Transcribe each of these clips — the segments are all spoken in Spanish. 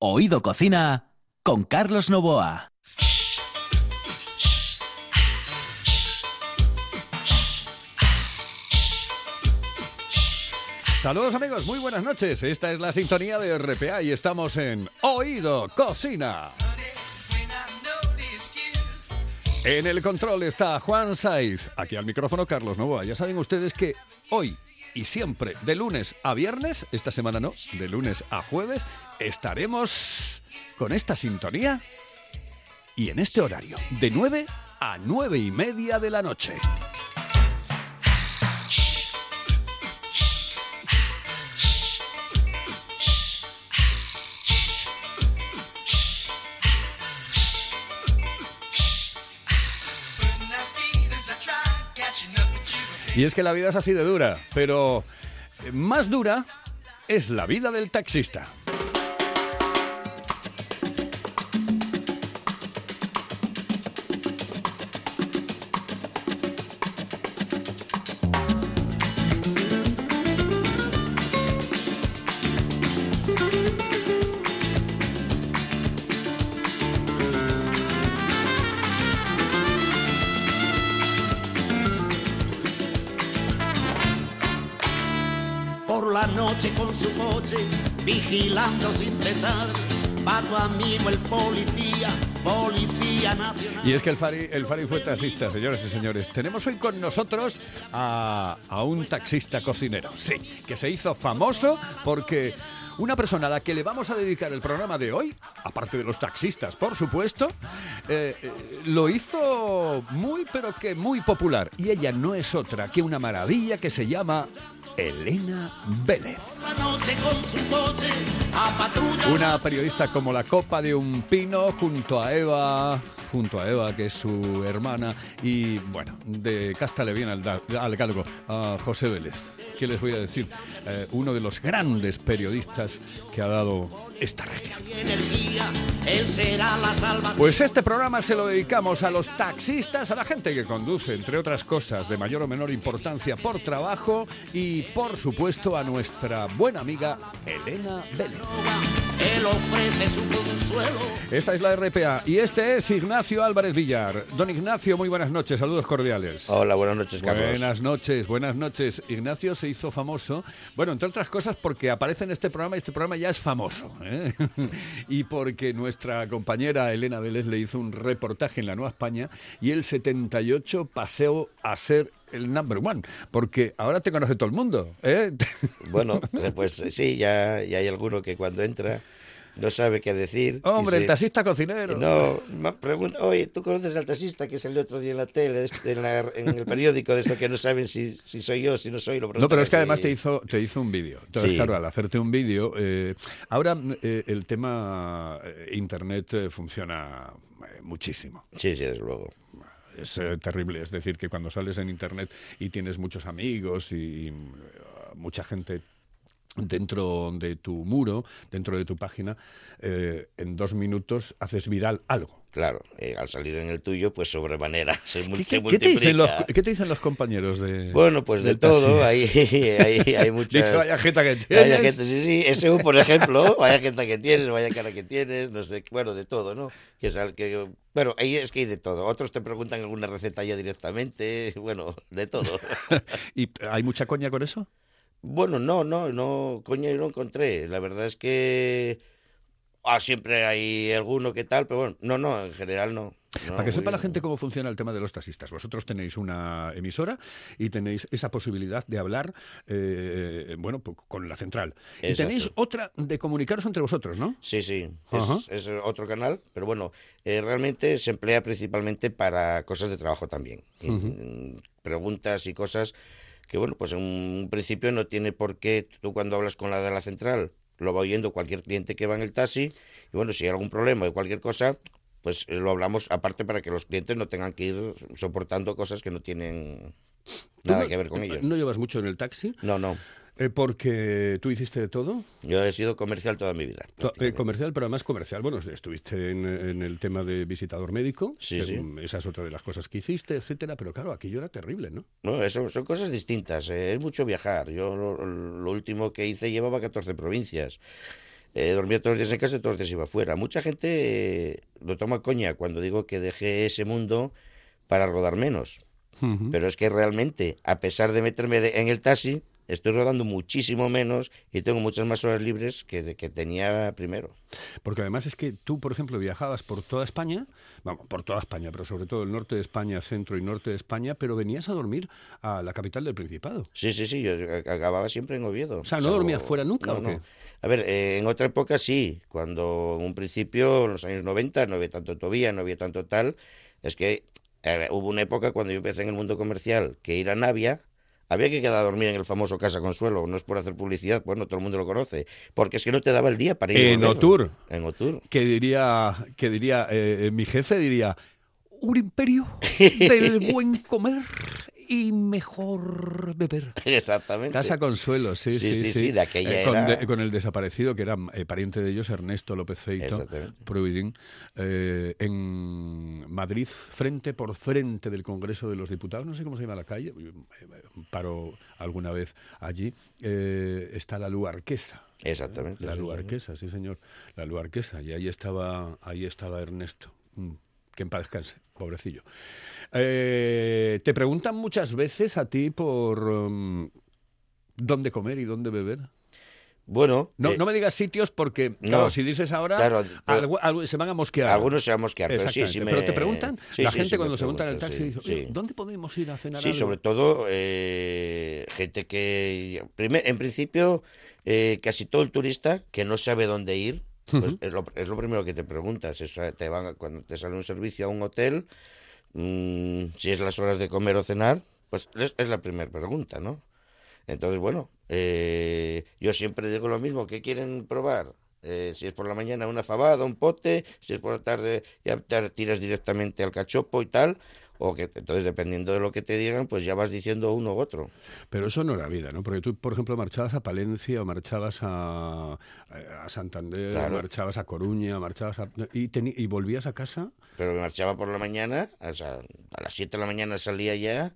Oído Cocina con Carlos Novoa. Saludos amigos, muy buenas noches. Esta es la sintonía de RPA y estamos en Oído Cocina. En el control está Juan Saiz. Aquí al micrófono Carlos Novoa. Ya saben ustedes que hoy y siempre, de lunes a viernes, esta semana no, de lunes a jueves, estaremos con esta sintonía y en este horario, de 9 a 9 y media de la noche. Y es que la vida es así de dura, pero más dura es la vida del taxista. Vigilando sin cesar, va tu amigo el policía, policía nacional. Y es que el Fari, el Fari fue taxista, señoras y señores. Tenemos hoy con nosotros a, a un taxista cocinero, sí, que se hizo famoso porque una persona a la que le vamos a dedicar el programa de hoy, aparte de los taxistas, por supuesto, eh, eh, lo hizo muy, pero que muy popular. Y ella no es otra que una maravilla que se llama Elena Vélez. Una periodista como la copa de un pino junto a Eva, junto a Eva, que es su hermana, y bueno, de cástale bien al, da- al galgo, a José Vélez. ¿Qué les voy a decir? Eh, uno de los grandes periodistas que ha dado esta región. Pues este programa se lo dedicamos a los taxistas, a la gente que conduce, entre otras cosas, de mayor o menor importancia por trabajo y, por supuesto, a nuestra buena amiga Elena Vélez. Esta es la RPA y este es Ignacio Álvarez Villar. Don Ignacio, muy buenas noches, saludos cordiales. Hola, buenas noches, Carlos. Buenas noches, buenas noches. Ignacio se hizo famoso, bueno, entre otras cosas porque aparece en este programa y este programa ya es famoso. ¿eh? y porque nuestra compañera Elena Vélez le hizo un reportaje en la Nueva España y el 78 paseo a ser el number one, porque ahora te conoce todo el mundo. ¿eh? Bueno, pues sí, ya, ya hay alguno que cuando entra no sabe qué decir. Hombre, el taxista cocinero. No, pregunta, oye, ¿tú conoces al taxista que salió otro día en la tele, este, en, la- en el periódico, de esto que no saben si, si soy yo, si no soy? Lo No, pero es que además te hizo, te hizo un vídeo. Entonces, Sí. claro, al hacerte un vídeo, eh, ahora eh, el tema eh, Internet eh, funciona muchísimo. Sí, sí, desde luego. Es terrible, es decir, que cuando sales en Internet y tienes muchos amigos y, mucha gente dentro de tu muro, dentro de tu página, eh, en dos minutos haces viral algo. Claro, eh, al salir en el tuyo, pues sobremanera se, ¿Qué, se qué- te dicen los, multiplica. qué te dicen los compañeros de Bueno, pues de todo, hay, hay, hay muchas... Dice, vaya jeta que tienes. Vaya gente, sí, sí, ese por ejemplo, vaya gente que tienes, vaya cara que tienes, no sé, bueno, de todo, ¿no? Que es al- que, bueno, ahí es que hay de todo. Otros te preguntan alguna receta ya directamente, bueno, de todo. ¿Y hay mucha coña con eso? Bueno, no, no, no, coño, yo no encontré. La verdad es que ah, siempre hay alguno que tal, pero bueno, no, no, en general no. No, Para que sepa la gente cómo funciona el tema de los taxistas. Vosotros tenéis una emisora y tenéis esa posibilidad de hablar, eh, bueno, con la central. Y tenéis otra de comunicaros entre vosotros, ¿no? Sí, sí, es, es otro canal, pero bueno, eh, realmente se emplea principalmente para cosas de trabajo también. Preguntas y cosas que, bueno, pues en un principio no tiene por qué, tú cuando hablas con la de la central, lo va oyendo cualquier cliente que va en el taxi, y bueno, si hay algún problema o cualquier cosa, pues eh, lo hablamos aparte para que los clientes no tengan que ir soportando cosas que no tienen ¿Tú nada no- que ver con ellos. ¿No llevas mucho en el taxi? No, no, Eh, porque tú hiciste de todo. yo he sido comercial toda mi vida. Eh, comercial, pero además comercial. Bueno, estuviste en, en el tema de visitador médico. Sí, sí. mm, Esa es otra de las cosas que hiciste, etcétera. Pero claro, aquello era terrible, ¿no? No, eso son cosas distintas. eh, Es mucho viajar. Yo lo, lo último que hice llevaba 14 provincias. eh, dormía todos los días en casa y todos los días iba afuera. Mucha gente eh, lo toma coña cuando digo que dejé ese mundo para rodar menos. Ujú. Pero es que realmente, a pesar de meterme de- en el taxi, estoy rodando muchísimo menos y tengo muchas más horas libres que, de, que tenía primero. Porque además es que tú, por ejemplo, viajabas por toda España, vamos, por toda España, pero sobre todo el norte de España, centro y norte de España, pero venías a dormir a la capital del Principado. Sí, sí, sí, yo acababa siempre en Oviedo. O sea, ¿no dormías fuera nunca, No, o qué? no. A ver, eh, en otra época sí, cuando en un principio, en los años 90, no había tanto Tobía, no había tanto tal, es que eh, hubo una época cuando yo empecé en el mundo comercial que ir a Navia, había que quedar a dormir en el famoso Casa Consuelo, no es por hacer publicidad, bueno, todo el mundo lo conoce, porque es que no te daba el día para ir. En. Otur. En Otur. Que diría, que diría eh, mi jefe diría, un imperio del buen comer y mejor beber. Exactamente. Casa Consuelo, sí, sí, Sí, sí. sí, sí, de aquella Eh, con, era- de- con el desaparecido, que era eh, pariente de ellos, Ernesto López Feito. Providín, eh, en Madrid, frente por frente del Congreso de los Diputados, no sé cómo se llama la calle, paro alguna vez allí, eh, está la Luarquesa. Exactamente. La. Luarquesa, sí señor, la Luarquesa, y ahí estaba, ahí estaba Ernesto. Mm, Que en paz descanse, pobrecillo. Eh, te preguntan muchas veces a ti por um, dónde comer y dónde beber. Bueno, No, eh, no me digas sitios porque, no. claro, si dices ahora, Claro, pero- algo- algo- se van a mosquear. algunos se van a mosquear, pero sí, sí me... Pero te preguntan, sí, la sí, gente cuando se monta en el taxi dice, sí. "Oye, ¿dónde podemos ir a cenar Sí, algo?". sobre todo eh, gente que, primer- en principio, eh, casi todo el turista que no sabe dónde ir, pues es, lo, es lo primero que te preguntas. Es, eh, te van, cuando te sale un servicio a un hotel, mm, si es las horas de comer o cenar, pues es, es la primera pregunta, ¿no? Entonces, bueno, eh, yo siempre digo lo mismo, ¿qué quieren probar? Eh, si es por la mañana una fabada, un pote, si es por la tarde ya te tiras directamente al cachopo y tal, o que entonces dependiendo de lo que te digan, pues ya vas diciendo uno u otro. Pero eso no era vida, ¿no? Porque tú, por ejemplo, marchabas a Palencia o marchabas a, a Santander, Claro. marchabas a Coruña, marchabas a... Y, teni- y volvías a casa. Pero me marchaba por la mañana, o sea, a las 7 de la mañana salía ya,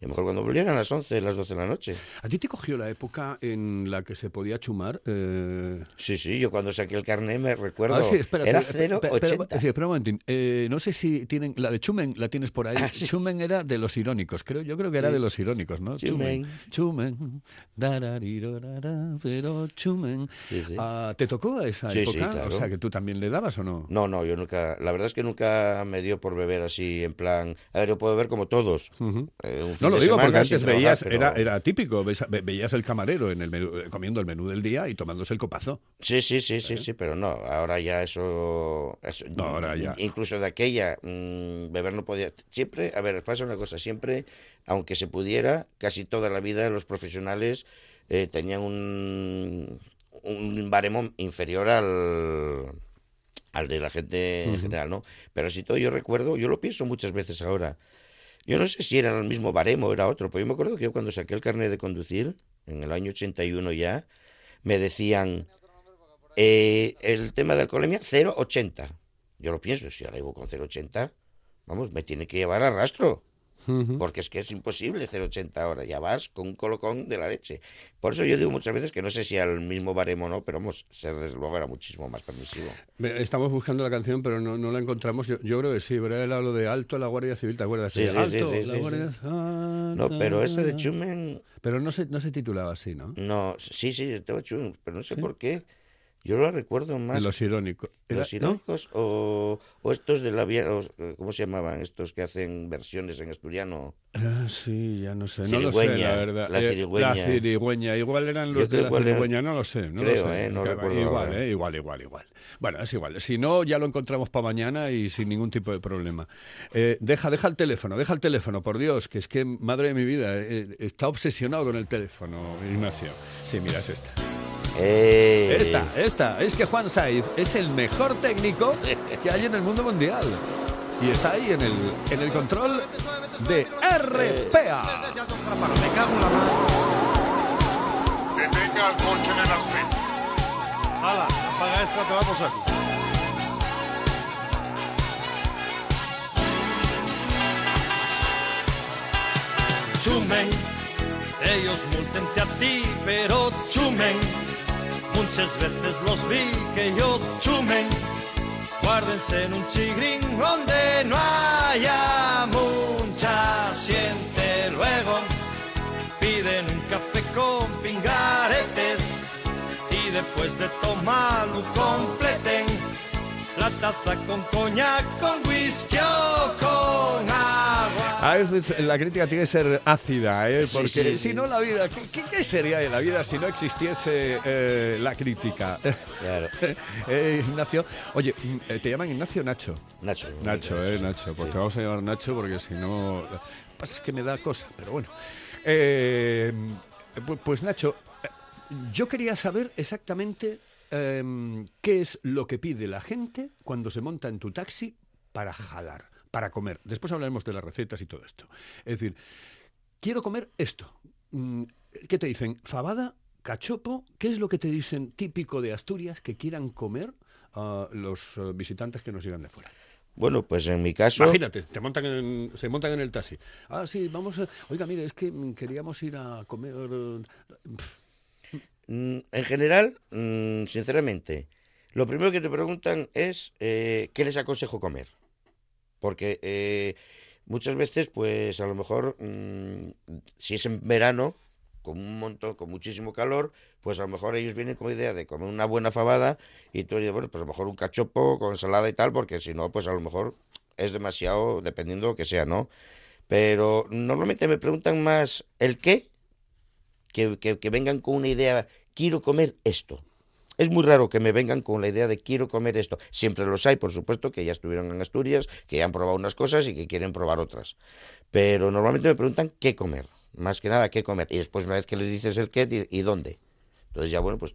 y a lo mejor cuando volvían a las 11, las 12 de la noche. ¿A ti te cogió la época en la que se podía chumar? Eh... Sí, sí, yo cuando saqué el carnet me recuerdo, Ah, sí, espera, era espera, espera, espera, 0,80. sí, espera un momentín. Eh, no sé si tienen... La de Chumen la tienes por ahí. Ah, sí. Chumen era de los irónicos, creo. Yo creo que era de los irónicos, ¿no? Chumen. Chumen. pero Chumen. Ah, ¿Te tocó a esa Sí, sí, época? claro. O sea, que tú también le dabas o no? No, no, yo nunca, la verdad es que nunca me dio por beber así, en plan, a ver, yo puedo beber como todos. Ujú. eh, un No lo digo porque antes trabajar, veías, pero- era, era típico, veías el camarero en el menú- eh, comiendo el menú del día y tomándose el copazo. Sí, sí, sí, sí, sí, pero no, ahora ya eso... eso- No, ahora ya. Incluso de aquella, mm, beber no podía... Siempre, a ver, pasa una cosa, siempre, aunque se pudiera, casi toda la vida los profesionales eh, tenían un, un baremo inferior al, al de la gente en general, ¿no? Pero si todo yo recuerdo, yo lo pienso muchas veces ahora, yo no sé si era el mismo baremo o era otro, pero yo me acuerdo que yo cuando saqué el carnet de conducir, en el año 81 ya, me decían, eh, el tema de alcoholemia, 0,80. Yo lo pienso, si ahora iba con 0,80, vamos, me tiene que llevar a rastro, Porque es que es imposible 0,80 ahora, ya vas con un colocón de la leche. Por eso yo digo muchas veces que no sé si al mismo baremo o no, pero vamos, ser desde luego era muchísimo más permisivo. Estamos buscando la canción, pero no, no la encontramos. Yo, yo creo que sí, pero era lo de Alto la Guardia Civil, ¿te acuerdas? Sí, sí, sí, Alto, sí, la sí, Guardia No, pero eso de Chumen, Pero no se, no se titulaba así, ¿no? no, sí, sí, estaba Chumen, pero no sé por qué. Yo lo recuerdo más Los irónicos. ¿Los ¿no? irónicos o, o estos de la eh, ¿cómo se llamaban? Estos que hacen versiones en asturiano. Ah, sí, ya no sé. No lo sé, la verdad. la Eh, cirigüeña. La cirigüeña. Igual eran los de la cirigüeña, no lo sé. No Creo, lo sé. eh, no recuerdo igual, eh, igual, igual, igual. Bueno, es igual. Si no, ya lo encontramos para mañana y sin ningún tipo de problema. Eh, deja, deja el teléfono, deja el teléfono, por Dios, que es que, madre de mi vida, eh, está obsesionado con el teléfono, Ignacio. Sí, mira, es esta. ¡Eh! Esta, esta. Es que Juan Saiz es el mejor técnico que hay en el mundo mundial. Y está ahí en el, en el control de RPA. Detenga al coche en el arcén. Hala, paga extra, te vamos aquí. Chumen, ellos multente a ti, pero chumen. Muchas veces los vi que ellos chumen. Guárdense en un chigrín donde no haya mucha siente. Luego piden un café con pingaretes y después de tomarlo completen la taza con coñac, con whisky o con agua. A veces la crítica tiene que ser ácida, ¿eh? porque sí, si sí. no la vida, ¿qué, sería de la vida si no existiese eh, la crítica? Claro. Eh, Ignacio, oye, mm, eh, te llaman Ignacio o Nacho. Nacho. Nacho, eh, Nacho, pues te vamos a llamar Nacho porque si no, es que me da cosa, pero bueno. Pu- pues Nacho, yo quería saber exactamente em, qué es lo que pide la gente cuando se monta en tu taxi para jalar, para comer. Después hablaremos de las recetas y todo esto. Es decir, quiero comer esto. Mm, ¿Qué te dicen? ¿Fabada? ¿Cachopo? ¿Qué es lo que te dicen típico de Asturias que quieran comer ah, los eh, visitantes que nos llegan de fuera? Bueno, pues en mi caso. Imagínate, te montan en- se montan en el taxi. Ah, sí, vamos a... Oiga, mire, es que queríamos ir a comer... eh, Mm, En general, mm, sinceramente, lo primero que te preguntan es eh, qué les aconsejo comer. Porque eh, muchas veces, pues a lo mejor, mm, si es en verano, con un montón, con muchísimo calor, pues a lo mejor ellos vienen con idea de comer una buena fabada y tú dices, bueno, pues a lo mejor un cachopo con ensalada y tal, porque si no, pues a lo mejor es demasiado, dependiendo de lo que sea, ¿no? Pero normalmente me preguntan más el qué que, que- que vengan con una idea, quiero comer esto. Es muy raro que me vengan con la idea de quiero comer esto. Siempre los hay, por supuesto, que ya estuvieron en Asturias, que ya han probado unas cosas y que quieren probar otras. Pero normalmente me preguntan qué comer, más que nada qué comer. Y después una vez que les dices el qué y dónde. Entonces ya bueno, pues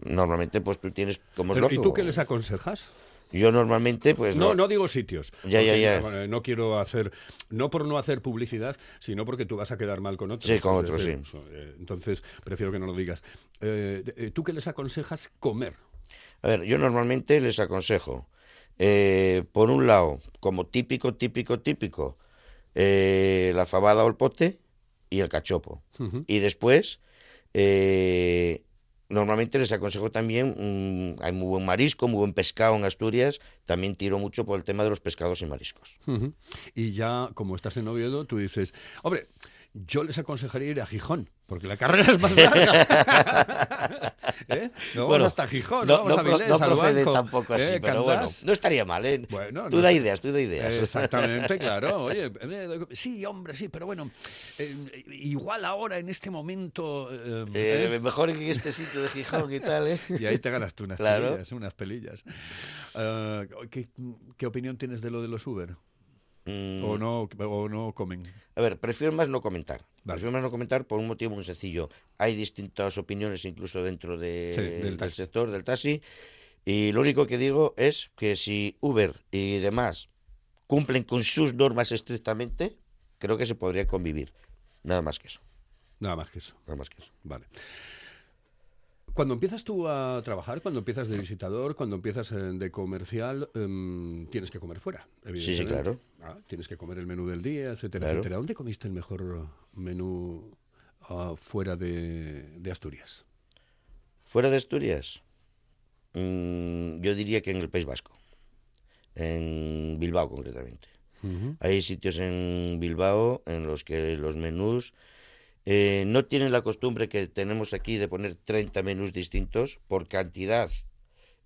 normalmente pues tú tienes como es pero, ¿Y tú qué les aconsejas? Yo normalmente pues No, no digo sitios. Ya, ya, ya. bueno, No quiero hacer, no por no hacer publicidad, sino porque tú vas a quedar mal con otros. Sí, con otros, sí. eh, Entonces, prefiero que no lo digas. Eh, eh, ¿Tú qué les aconsejas comer? A ver, yo normalmente les aconsejo, eh, por un lado, como típico, típico, típico, eh, la fabada o el pote y el cachopo. Y después, eh, normalmente les aconsejo también, mm, hay muy buen marisco, muy buen pescado en Asturias, también tiro mucho por el tema de los pescados y mariscos. Y ya, como estás en Oviedo, tú dices, hombre, yo les aconsejaría ir a Gijón, porque la carrera es más larga. ¿Eh? No vamos Bueno, hasta Gijón, No, vamos no a Vilés, no procede banco, tampoco así, ¿eh? pero bueno, no estaría mal, ¿eh? Bueno, tú no da ideas, tú da ideas. Exactamente, claro. Oye, eh, sí, hombre, sí, pero bueno, eh, igual ahora en este momento. mejor que este sitio de Gijón y tal, ¿eh? Y ahí te ganas tú unas Claro. pelillas, unas pelillas. ¿qué, qué opinión tienes de lo de los Uber? Mm, ¿O no, o no comen? A ver, prefiero más no comentar. Vale. Prefiero más no comentar por un motivo muy sencillo. Hay distintas opiniones incluso dentro de- Sí, del del, sector del taxi. Y lo único que digo es que si Uber y demás cumplen con sus normas estrictamente, creo que se podría convivir. Nada más que eso. Nada más que eso. Nada más que eso. Vale. Cuando empiezas tú a trabajar, cuando empiezas de visitador, cuando empiezas eh, de comercial, em, tienes que comer fuera, evidentemente. claro. Ah, tienes que comer el menú del día, etcétera, Claro. etcétera. ¿Dónde comiste el mejor menú ah, fuera de, de Asturias? Fuera de Asturias, mm, yo diría que en el País Vasco. En Bilbao, concretamente. Hay sitios en Bilbao en los que los menús eh, no tienen la costumbre que tenemos aquí de poner 30 menús distintos por cantidad.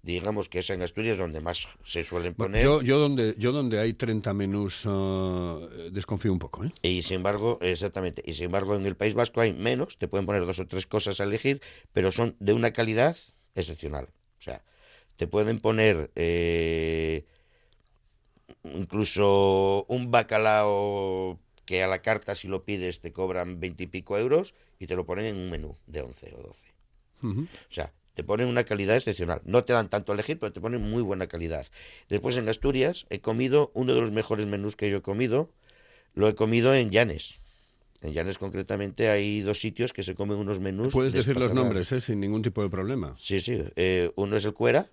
Digamos que es en Asturias donde más se suelen poner. yo, yo, donde, yo donde hay 30 menús ah, desconfío un poco. ¿eh? Y sin embargo, exactamente, y sin embargo en el País Vasco hay menos, te pueden poner dos o tres cosas a elegir, pero son de una calidad excepcional. O sea, te pueden poner eh, incluso un bacalao que a la carta si lo pides te cobran veintipico euros y te lo ponen en un menú de 11 o 12. Ujú. O sea, te ponen una calidad excepcional. No te dan tanto a elegir, pero te ponen muy buena calidad. Después en Asturias he comido uno de los mejores menús que yo he comido. Lo he comido en Llanes. En Llanes concretamente hay dos sitios que se comen unos menús. Puedes decir los nombres ¿eh? sin ningún tipo de problema. Sí, sí. Eh, uno es el Cuera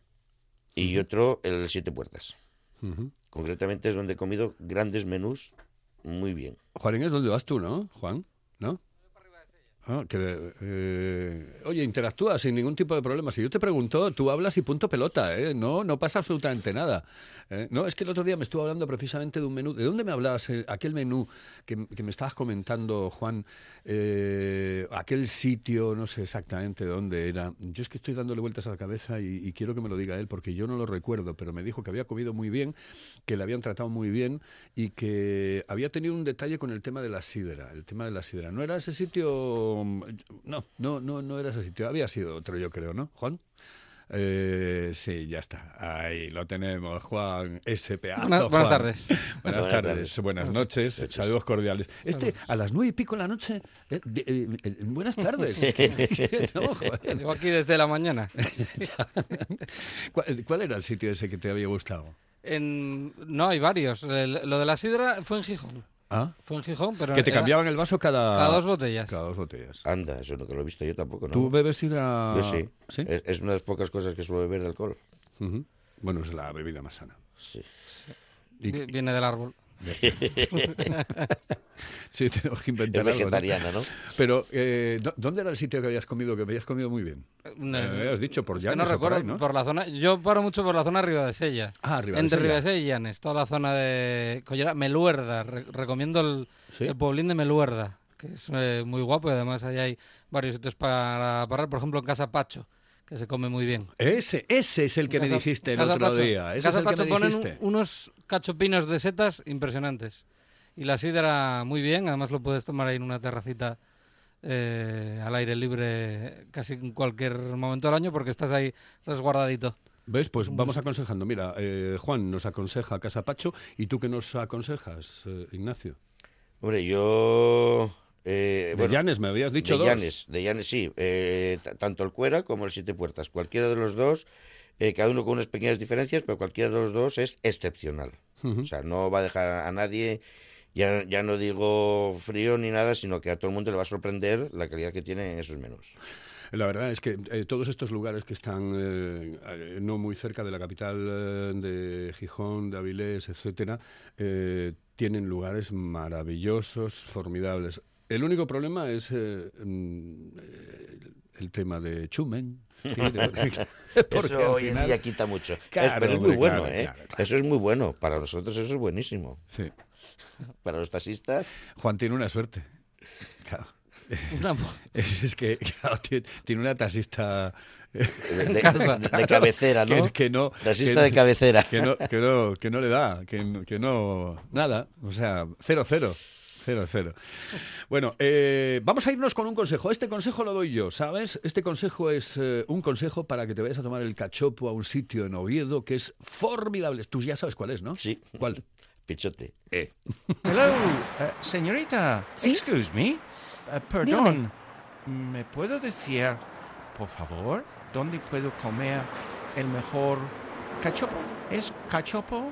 y otro el Siete Puertas. Concretamente es donde he comido grandes menús muy bien. Juan, es donde vas tú, ¿no, Juan? ¿No? Que, eh, oye, interactúa sin ningún tipo de problema. Si yo te pregunto, tú hablas y punto pelota, ¿eh? No, no pasa absolutamente nada. ¿eh? No, es que el otro día me estuvo hablando precisamente de un menú. ¿De dónde me hablabas? eh, aquel menú que, que me estabas comentando, Juan, aquel sitio, no sé exactamente dónde era. Yo es que estoy dándole vueltas a la cabeza y, y quiero que me lo diga él, porque yo no lo recuerdo, pero me dijo que había comido muy bien, que le habían tratado muy bien y que había tenido un detalle con el tema de la sidra. El tema de la sidra. ¿No era ese sitio? No, no, no, no era ese sitio. Había sido otro, yo creo, ¿no, Juan? Eh, sí, ya está. Ahí lo tenemos, Juan. Ese pedazo. Buenas- buenas tardes. Buenas Buenas tardes, tardes. buenas noches, saludos cordiales. Este, a las nueve y pico de la noche, eh, eh, eh, buenas tardes. No, joder. Llevo aquí desde la mañana. ¿Cuál, cuál era el sitio ese que te había gustado? En, no, hay varios. El- lo de la sidra fue en Gijón. ¿Ah? Fue en Gijón, pero Que te era cambiaban el vaso cada... cada dos botellas. Cada dos botellas. Anda, eso no que lo he visto yo tampoco, ¿no? ¿Tú bebes sidra? Yo sí. ¿Sí? Es, es una de las pocas cosas que suelo beber de alcohol. Bueno, es la bebida más sana. Sí. Y- Vi- Viene del árbol. sí, tenemos que Es inventar algo, ¿no? vegetariana, ¿no? Pero, eh, ¿dó- ¿dónde era el sitio que habías comido, que habías comido muy bien? No, Eh, me habías dicho por es que Llanes no por recuerdo, ahí, ¿no? por la zona. Yo paro mucho por la zona de Ribadesella. Ah, Entre Ribadesella. Ribadesella y Llanes, toda la zona de Collera, Meluerda. re- recomiendo el, ¿Sí? el pueblín de Meluerda, que es eh, muy guapo y además ahí hay varios sitios para parar. Por ejemplo, en Casa Pacho, que se come muy bien. Ese, ese es el que me dijiste el Casa otro Pacho. día. Ese Casa es el que Pacho me ponen dijiste. un- unos cachopinos de setas impresionantes. Y la sidra muy bien, además lo puedes tomar ahí en una terracita eh, al aire libre casi en cualquier momento del año porque estás ahí resguardadito. ¿Ves? Pues vamos aconsejando. Mira, eh, Juan nos aconseja Casa Pacho. ¿Y tú qué nos aconsejas, eh, Ignacio? Hombre, yo... eh, de bueno, Llanes, me habías dicho de dos. Llanes, de Llanes, sí. Eh, tanto el Cuera como el Siete Puertas. Cualquiera de los dos, eh, cada uno con unas pequeñas diferencias, pero cualquiera de los dos es excepcional. O sea, no va a dejar a nadie, ya, ya no digo frío ni nada, sino que a todo el mundo le va a sorprender la calidad que tienen esos menús. La verdad es que eh, todos estos lugares que están eh, no muy cerca de la capital de Gijón, de Avilés, etcétera, tienen lugares maravillosos, formidables. El único problema es eh, mm, el tema de Chumen. Porque eso al hoy en final- día quita mucho. Es- Claro, pero es muy bueno, claro, ¿eh? claro, claro. Eso es muy bueno. Para nosotros eso es buenísimo. Sí. Para los taxistas, Juan tiene una suerte. Claro. Una- Es, es que claro, tiene, tiene una taxista de, de- casa. de- de cabecera, ¿no? que, que no Taxista que- de cabecera. que no, que no, que no le da, que no, nada, o sea, cero, cero. Cero, cero. Bueno, eh, vamos a irnos con un consejo. Este consejo lo doy yo, ¿sabes? Este consejo es eh, un consejo para que te vayas a tomar el cachopo a un sitio en Oviedo que es formidable. Tú ya sabes cuál es, ¿no? Sí. ¿Cuál? Pichote. Eh. Hello, uh, señorita. ¿Sí? Excuse me. Uh, perdón. ¿Me puedo decir, por favor, dónde puedo comer el mejor cachopo? ¿Es cachopo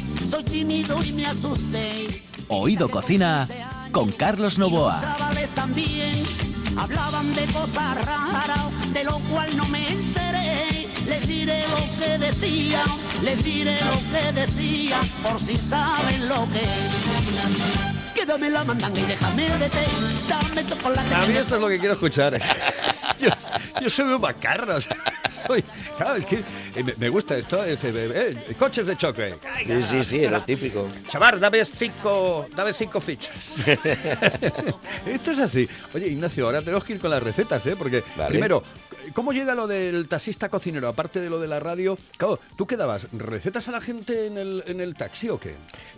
soy tímido y me asusté. Oído Cocina con Carlos los Novoa. chavales también hablaban de cosas raras, de lo cual no me enteré. Les diré lo que decía, les diré lo que decía, por si saben lo que es. Que dame la mandanga y déjame de té, dame chocolate. A mí esto es lo que quiero escuchar. yo, yo soy macarra. claro, es que eh, me, gusta esto. es, eh, eh, coches de choque. Sí, sí, sí, lo típico. Chaval, dame cinco, dame cinco fichas. Esto es así. Oye, Ignacio, ahora tenemos que ir con las recetas, ¿eh? Porque, Vale. primero, ¿cómo llega lo del taxista cocinero? Aparte de lo de la radio, claro, ¿tú qué dabas? ¿Recetas a la gente en el, en el taxi o qué?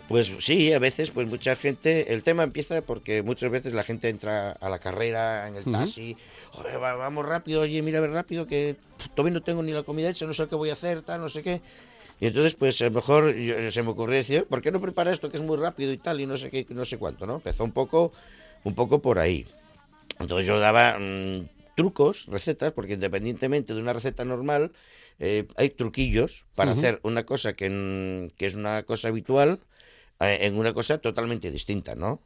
Pues sí, a veces, pues mucha gente, el tema empieza porque muchas veces la gente entra a la carrera en el taxi, "Joder, va- vamos rápido, oye, mira, ve rápido, que todavía no tengo ni la comida hecha, no sé qué voy a hacer, tal, no sé qué. Y entonces, pues a lo mejor yo- se me ocurrió decir, ¿por qué no prepara esto que es muy rápido y tal, y no sé qué, no sé cuánto, ¿no? Empezó un poco, un poco por ahí. Entonces yo daba mm, trucos, recetas, porque independientemente de una receta normal, eh, hay truquillos para hacer una cosa que, que es una cosa habitual eh, en una cosa totalmente distinta, ¿no?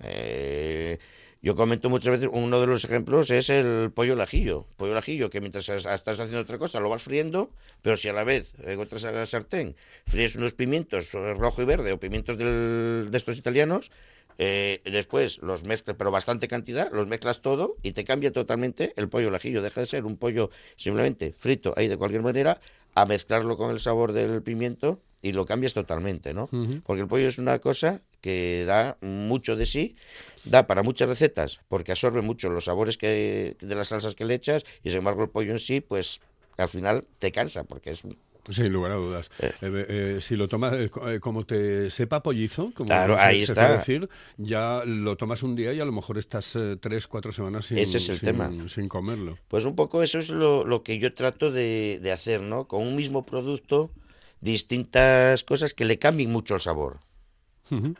Eh, yo comento muchas veces, uno de los ejemplos es el pollo al ajillo. Pollo al ajillo, que mientras es- estás haciendo otra cosa lo vas friendo, pero si a la vez en otra sa- sartén fríes unos pimientos eh, rojo y verde o pimientos del- de estos italianos, eh, después los mezclas, pero bastante cantidad, los mezclas todo y te cambia totalmente el pollo al ajillo. Deja de ser un pollo simplemente frito ahí de cualquier manera a mezclarlo con el sabor del pimiento y lo cambias totalmente, ¿no? Porque el pollo es una cosa que da mucho de sí, da para muchas recetas, porque absorbe mucho los sabores que, de las salsas que le echas, y sin embargo el pollo en sí, pues al final te cansa, porque es... Sin lugar a dudas. Eh, eh, si lo tomas eh, co- eh, como te sepa pollizo, como Claro, ahí se está. decir, ya lo tomas un día y a lo mejor estás eh, tres, cuatro semanas sin, Ese es el sin- tema. sin comerlo. Pues un poco eso es lo, lo que yo trato de, de hacer, ¿no? Con un mismo producto, distintas cosas que le cambien mucho el sabor. Ujú.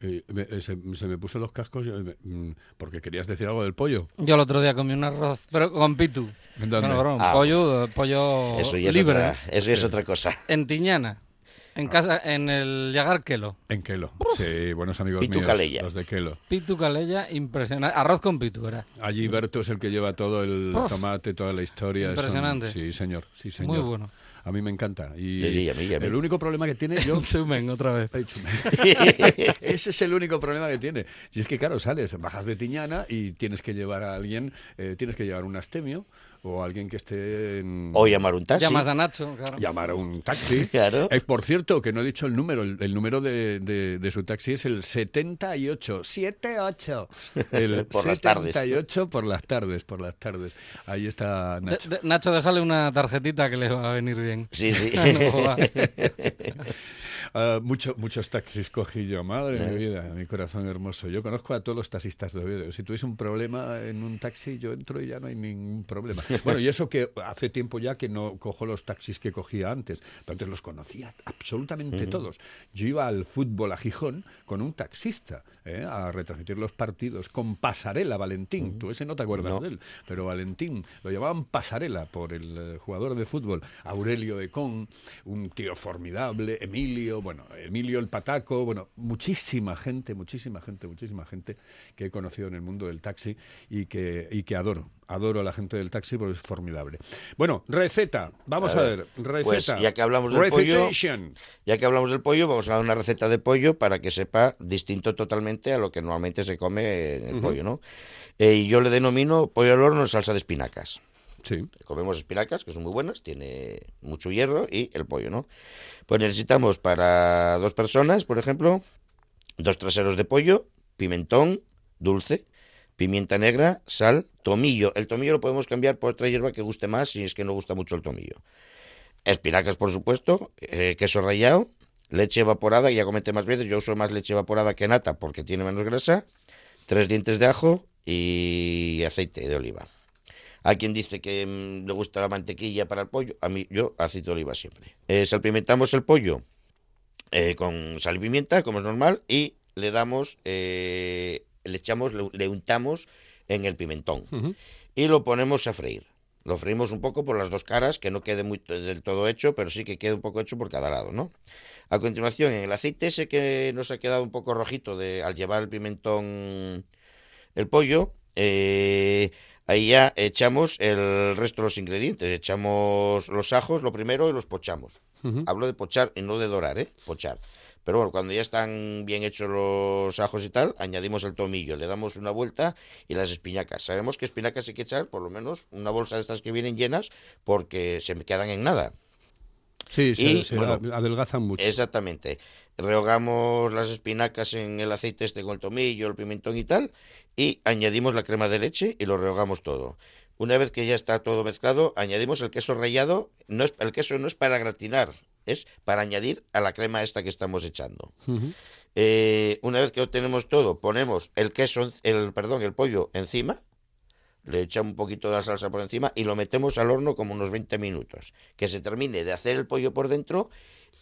Eh, me- eh, se, se me puso los cascos yo, eh, mm, porque querías decir algo del pollo. Yo el otro día comí un arroz, pero con pitu. ¿En dónde? Bueno, Ah, pollo, pollo Eso ya es, libre. otra, eso ya es otra cosa. En Tiñana. En casa, en el Yagar Kelo. En Kelo. Sí, buenos amigos Pitu míos, Calella. los de Kelo. Pitu Calella, impresionante. Arroz con pitu era. Allí Berto es el que lleva todo el Uf. tomate, toda la historia. Son- Impresionante. sí, señor. Sí, señor. Muy bueno. A mí me encanta. Y Sí, sí, a mí, a mí. el único problema que tiene yo... Zumen, otra vez. Ese es el único problema que tiene. Si es que, claro, sales, bajas de Tiñana y tienes que llevar a alguien, eh, tienes que llevar un astemio o alguien que esté en... O llamar un taxi. Llamas a Nacho, claro. Llamar a un taxi. Claro. Eh, por cierto, que no he dicho el número. El, el número de, de- de su taxi es el 78. 78. El Por las tardes. 78 por las tardes, por las tardes. Ahí está De- Nacho. de- Nacho, déjale una tarjetita que le va a venir bien. Sí, sí. No, Ah, mucho- muchos taxis cogí yo, madre de mi vida, mi corazón hermoso. Yo conozco a todos los taxistas de Oviedo. Si tuviese un problema en un taxi, yo entro y ya no hay ningún problema. Bueno, y eso que hace tiempo ya que no cojo los taxis que cogía antes, pero antes los conocía absolutamente todos. Yo iba al fútbol a Gijón con un taxista ¿eh? a retransmitir los partidos con Pasarela Valentín. Tú ese no te acuerdas No. de él, pero Valentín lo llamaban Pasarela por el eh, jugador de fútbol. Aurelio Ecón, un tío formidable, Emilio, bueno, Emilio el Pataco, bueno, muchísima gente, muchísima gente, muchísima gente que he conocido en el mundo del taxi y que, y que adoro. Adoro a la gente del taxi porque es formidable. Bueno, receta. Vamos a, A ver, ver, receta. pues, ya que hablamos del pollo. Ya que hablamos del pollo, vamos a dar una receta de pollo para que sepa distinto totalmente a lo que normalmente se come en el pollo, ¿no? Eh, y yo le denomino pollo al horno en salsa de espinacas. Sí. Comemos espinacas, que son muy buenas, tiene mucho hierro y el pollo, ¿no? Pues necesitamos para dos personas, por ejemplo, dos traseros de pollo, pimentón dulce, pimienta negra, sal, tomillo. El tomillo lo podemos cambiar por otra hierba que guste más si es que no gusta mucho el tomillo. Espinacas, por supuesto, eh, queso rallado, leche evaporada, ya comenté más veces, yo uso más leche evaporada que nata porque tiene menos grasa, tres dientes de ajo y aceite de oliva. Hay quien dice que mm, le gusta la mantequilla para el pollo, a mí yo aceite de oliva siempre. Eh, salpimentamos el pollo eh, con sal y pimienta, como es normal, y le damos, eh, le echamos, le, le untamos en el pimentón y lo ponemos a freír. Lo freímos un poco por las dos caras, que no quede muy del todo hecho, pero sí que quede un poco hecho por cada lado, ¿no? A continuación, en el aceite ese que nos ha quedado un poco rojito de, al llevar el pimentón, el pollo, eh, ahí ya echamos el resto de los ingredientes. Echamos los ajos, lo primero, y los pochamos. Hablo de pochar y no de dorar, ¿eh? Pochar. Pero bueno, cuando ya están bien hechos los ajos y tal, añadimos el tomillo, le damos una vuelta y las espinacas. Sabemos que espinacas hay que echar por lo menos una bolsa de estas que vienen llenas porque se me quedan en nada. Sí, se, Y, se bueno, adelgazan mucho. Exactamente. Rehogamos las espinacas en el aceite este con el tomillo, el pimentón y tal, y añadimos la crema de leche y lo rehogamos todo. Una vez que ya está todo mezclado, añadimos el queso rallado. No es, el queso no es para gratinar, es para añadir a la crema esta que estamos echando. Eh, una vez que lo tenemos todo, ponemos el queso, el perdón, el pollo encima, le echamos un poquito de la salsa por encima y lo metemos al horno como unos 20 minutos. Que se termine de hacer el pollo por dentro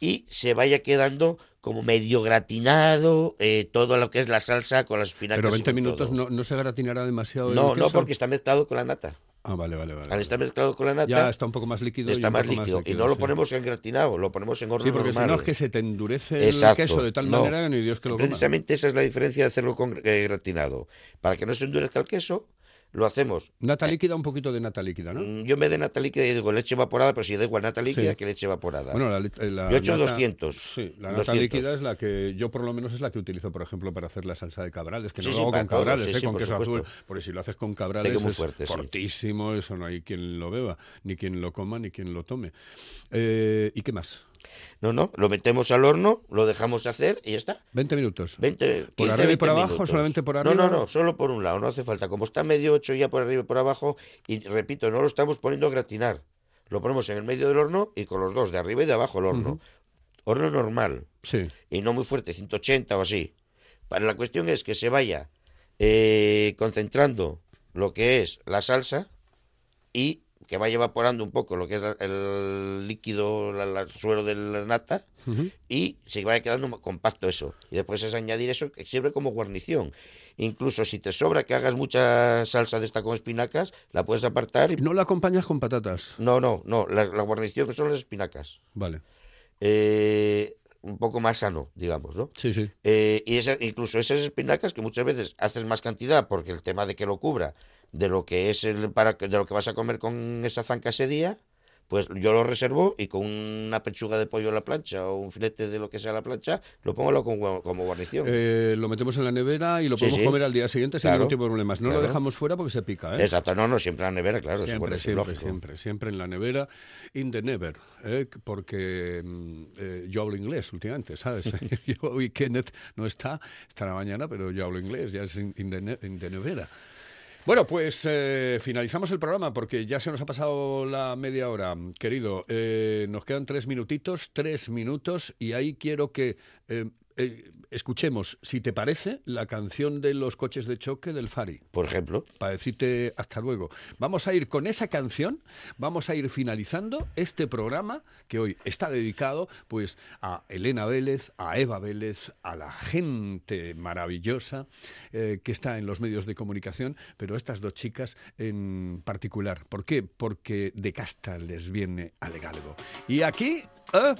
y se vaya quedando como medio gratinado, eh, todo lo que es la salsa con las espinacas. Pero y 20 con minutos no, no se gratinará demasiado el No, no, porque está mezclado con la nata. Ah, vale, vale, vale. Al estar mezclado con la nata, Ya está un poco más líquido. y está un más líquido. Y no lo ponemos en gratinado, lo ponemos en horno Sí, porque si no es que se te endurece el queso de tal No. manera que ni Dios que lo coma. Precisamente esa es la diferencia de hacerlo con eh, gratinado. Para que no se endurezca el queso, lo hacemos. Nata líquida, un poquito de nata líquida, ¿no? Mm, Yo me de nata líquida y digo leche evaporada, pero si da igual nata líquida Sí. que leche evaporada. Bueno, la, li- la Yo he hecho nata- 200. Sí, la nata 200. líquida es la que yo por lo menos es la que utilizo, por ejemplo, para hacer la salsa de cabrales, que no Sí, lo hago con cabrales, ¿eh? con queso azul, porque si lo haces con cabrales muy es fuerte, fortísimo, eso no hay quien lo beba, ni quien lo coma, ni quien lo tome. Eh, ¿Y qué más? No, no, lo metemos al horno, lo dejamos hacer y ya está. 20 minutos. 20, ¿Por 15, arriba y por 20 abajo? minutos. ¿Solamente por No, arriba? no, no, solo por un lado, no hace falta. Como está medio hecho ya por arriba y por abajo, y repito, no lo estamos poniendo a gratinar. Lo ponemos en el medio del horno y con los dos, de arriba y de abajo el horno. Horno normal. Sí. y no muy fuerte, 180 o así. Para la cuestión es que se vaya eh, concentrando lo que es la salsa y que vaya evaporando un poco lo que es el líquido, el suero de la nata y se vaya quedando compacto eso. Y después es añadir eso que sirve como guarnición. Incluso si te sobra que hagas mucha salsa de esta con espinacas, la puedes apartar y... ¿No la acompañas con patatas? No, no, no, la, la guarnición son las espinacas. Vale. Eh, un poco más sano, digamos, ¿no? Sí, sí. Eh, y esa- incluso esas espinacas que muchas veces haces más cantidad porque el tema de que lo cubra de lo que es el para de lo que vas a comer con esa zanca ese día, pues yo lo reservo y con una pechuga de pollo a la plancha o un filete de lo que sea a la plancha, lo pongo como, como guarnición. Eh, lo metemos en la nevera y lo podemos sí. comer al día siguiente sin ningún tipo de problemas. No lo dejamos fuera porque se pica, ¿eh? Exacto, no, no, siempre en la nevera, claro, Siempre, bueno, siempre, siempre, siempre en la nevera, in the never, ¿eh? porque mm, eh, yo hablo inglés últimamente, ¿sabes? Yo- Hoy Kenneth no está, estará mañana, pero yo hablo inglés, ya es in, in the, in the nevera. Bueno, pues eh, finalizamos el programa porque ya se nos ha pasado la media hora, querido. Eh, nos quedan tres minutitos, tres minutos, y ahí quiero que eh, eh, escuchemos, si te parece, la canción de los coches de choque del Fari Por ejemplo, para decirte hasta luego. Vamos a ir con esa canción, vamos a ir finalizando este programa que hoy está dedicado pues a Elena Vélez, a Eva Vélez, a la gente maravillosa eh, que está en los medios de comunicación, pero estas dos chicas en particular. ¿Por qué? Porque de casta les viene alegalgo. Y aquí... ¿eh?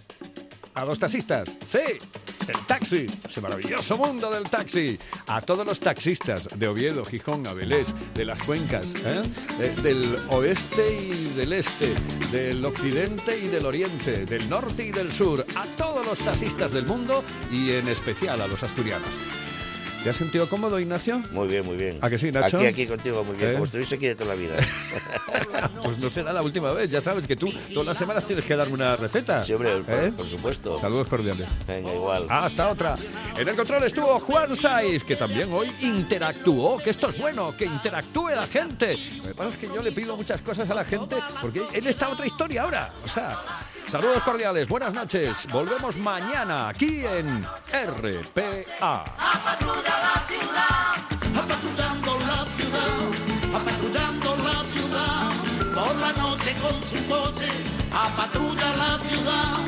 A los taxistas, sí, el taxi, ese maravilloso mundo del taxi. A todos los taxistas de Oviedo, Gijón, Avilés, de las cuencas. Eh, del oeste y del este, del occidente y del oriente, del norte y del sur, a todos los taxistas del mundo y en especial a los asturianos. ¿Te has sentido cómodo, Ignacio? muy bien, muy bien. ¿A que sí, Nacho? Aquí, aquí contigo, muy bien, ¿Eh? como estuviese aquí de toda la vida. Pues no será la última vez, ya sabes que tú todas las semanas tienes que darme una receta. Sí, hombre, por, ¿Eh? por supuesto. Saludos cordiales. Venga, igual. Hasta otra. En el control estuvo Juan Saiz, que también hoy interactuó, que esto es bueno, que interactúe la gente. Lo que pasa es que yo le pido muchas cosas a la gente porque él está otra historia ahora. O sea, saludos cordiales, buenas noches. Volvemos mañana aquí en RPA. apatrullando la ciudad, apatrullando la ciudad, por la noche con su coche, apatrulla la ciudad.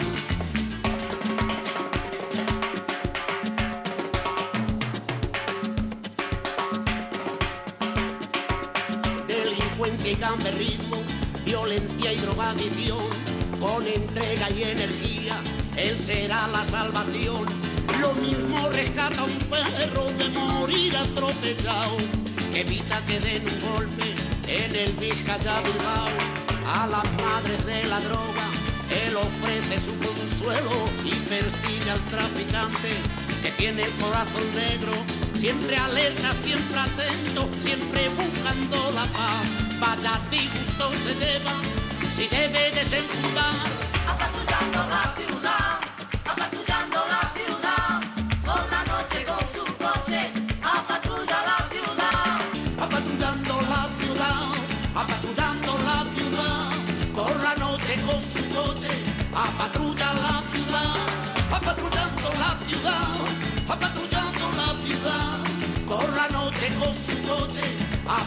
Delincuencia y gamberrismo, violencia y drogadicción, con entrega y energía, él será la salvación. Lo mismo rescata un perro de morir atropellado, que evita que den un golpe en el Vizcaya Bilbao. A las madres de la droga, él ofrece su consuelo y persigue al traficante que tiene el corazón negro, siempre alerta, siempre atento, siempre buscando la paz. Vaya disgusto se lleva, si debe desenfundar. Apatrullando la ciudad,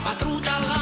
patrulla